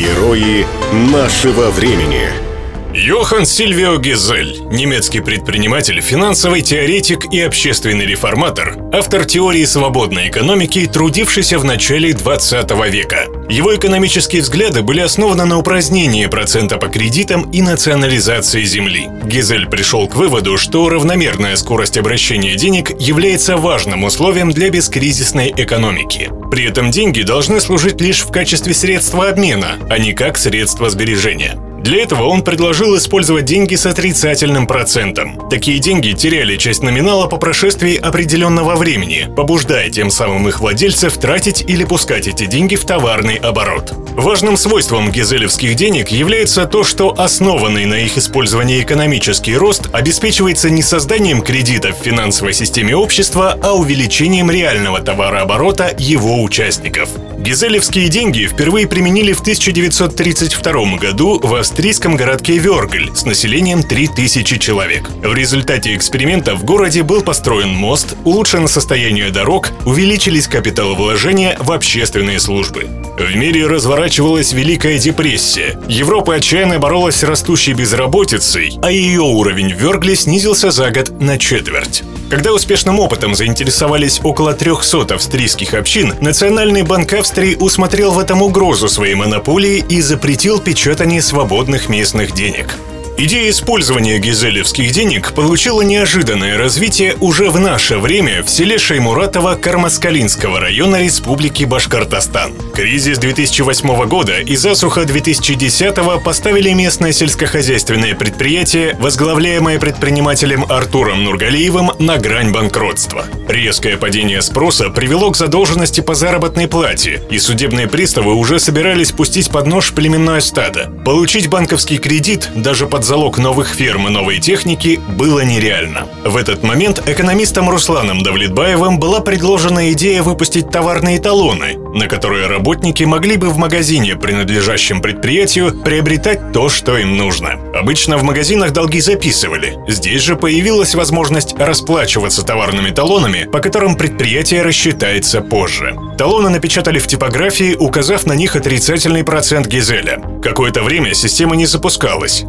Герои нашего времени. Йохан Сильвио Гизель, немецкий предприниматель, финансовый теоретик и общественный реформатор, автор теории свободной экономики, трудившийся в начале 20 века. Его экономические взгляды были основаны на упразднении процента по кредитам и национализации земли. Гизель пришел к выводу, что равномерная скорость обращения денег является важным условием для бескризисной экономики. При этом деньги должны служить лишь в качестве средства обмена, а не как средство сбережения. Для этого он предложил использовать деньги с отрицательным процентом. Такие деньги теряли часть номинала по прошествии определенного времени, побуждая тем самым их владельцев тратить или пускать эти деньги в товарный оборот. Важным свойством гизелевских денег является то, что основанный на их использовании экономический рост обеспечивается не созданием кредитов в финансовой системе общества, а увеличением реального товарооборота его участников. Гизелевские деньги впервые применили в 1932 году в австрийском городке Вергль с населением 3000 человек. В результате эксперимента в городе был построен мост, улучшено состояние дорог, увеличились капиталовложения в общественные службы. В мире разворачивалась Великая депрессия. Европа отчаянно боролась с растущей безработицей, а ее уровень в Вергле снизился за год на четверть. Когда успешным опытом заинтересовались около 300 австрийских общин, Национальный банк Австрии усмотрел в этом угрозу своей монополии и запретил печатание свободных местных денег. Идея использования гизелевских денег получила неожиданное развитие уже в наше время в селе Шаймуратово Кармаскалинского района Республики Башкортостан. Кризис 2008 года и засуха 2010 поставили местное сельскохозяйственное предприятие, возглавляемое предпринимателем Артуром Нургалиевым, на грань банкротства. Резкое падение спроса привело к задолженности по заработной плате, и судебные приставы уже собирались пустить под нож племенное стадо. Получить банковский кредит даже под залог новых ферм и новой техники было нереально. В этот момент экономистам Русланом Давлетбаевым была предложена идея выпустить товарные талоны, на которые работники могли бы в магазине, принадлежащем предприятию, приобретать то, что им нужно. Обычно в магазинах долги записывали. Здесь же появилась возможность расплачиваться товарными талонами, по которым предприятие рассчитается позже. Талоны напечатали в типографии, указав на них отрицательный процент Гизеля. Какое-то время система не запускалась,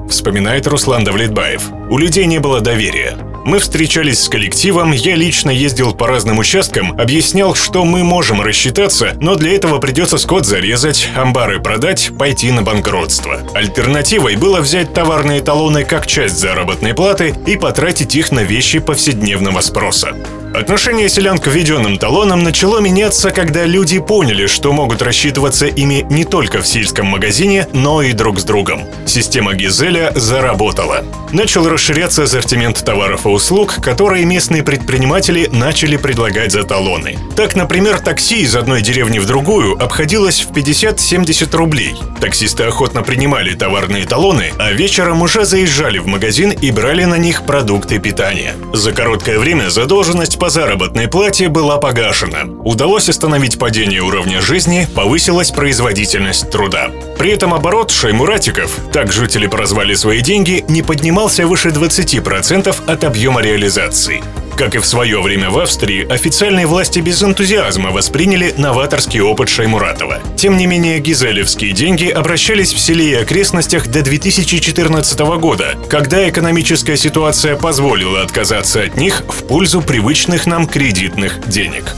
вспоминает Руслан Давлетбаев. У людей не было доверия. Мы встречались с коллективом, я лично ездил по разным участкам, объяснял, что мы можем рассчитаться, но для этого придется скот зарезать, амбары продать, пойти на банкротство. Альтернативой было взять товарные талоны как часть заработной платы и потратить их на вещи повседневного спроса. Отношение селян к введенным талонам начало меняться, когда люди поняли, что могут рассчитываться ими не только в сельском магазине, но и друг с другом. Система Гизеля заработала. Начал расширяться ассортимент товаров и услуг, которые местные предприниматели начали предлагать за талоны. Так, например, такси из одной деревни в другую обходилось в 50-70 рублей. Таксисты охотно принимали товарные талоны, а вечером уже заезжали в магазин и брали на них продукты питания. За короткое время задолженность по заработной плате была погашена. Удалось остановить падение уровня жизни, повысилась производительность труда. При этом оборот шаймуратиков, так жители прозвали свои деньги, не поднимался выше 20% от объема реализации. Как и в свое время в Австрии, официальные власти без энтузиазма восприняли новаторский опыт Шаймуратова. Тем не менее, гизелевские деньги обращались в селе и окрестностях до 2014 года, когда экономическая ситуация позволила отказаться от них в пользу привычных нам кредитных денег.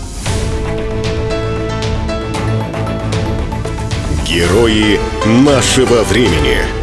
Герои нашего времени.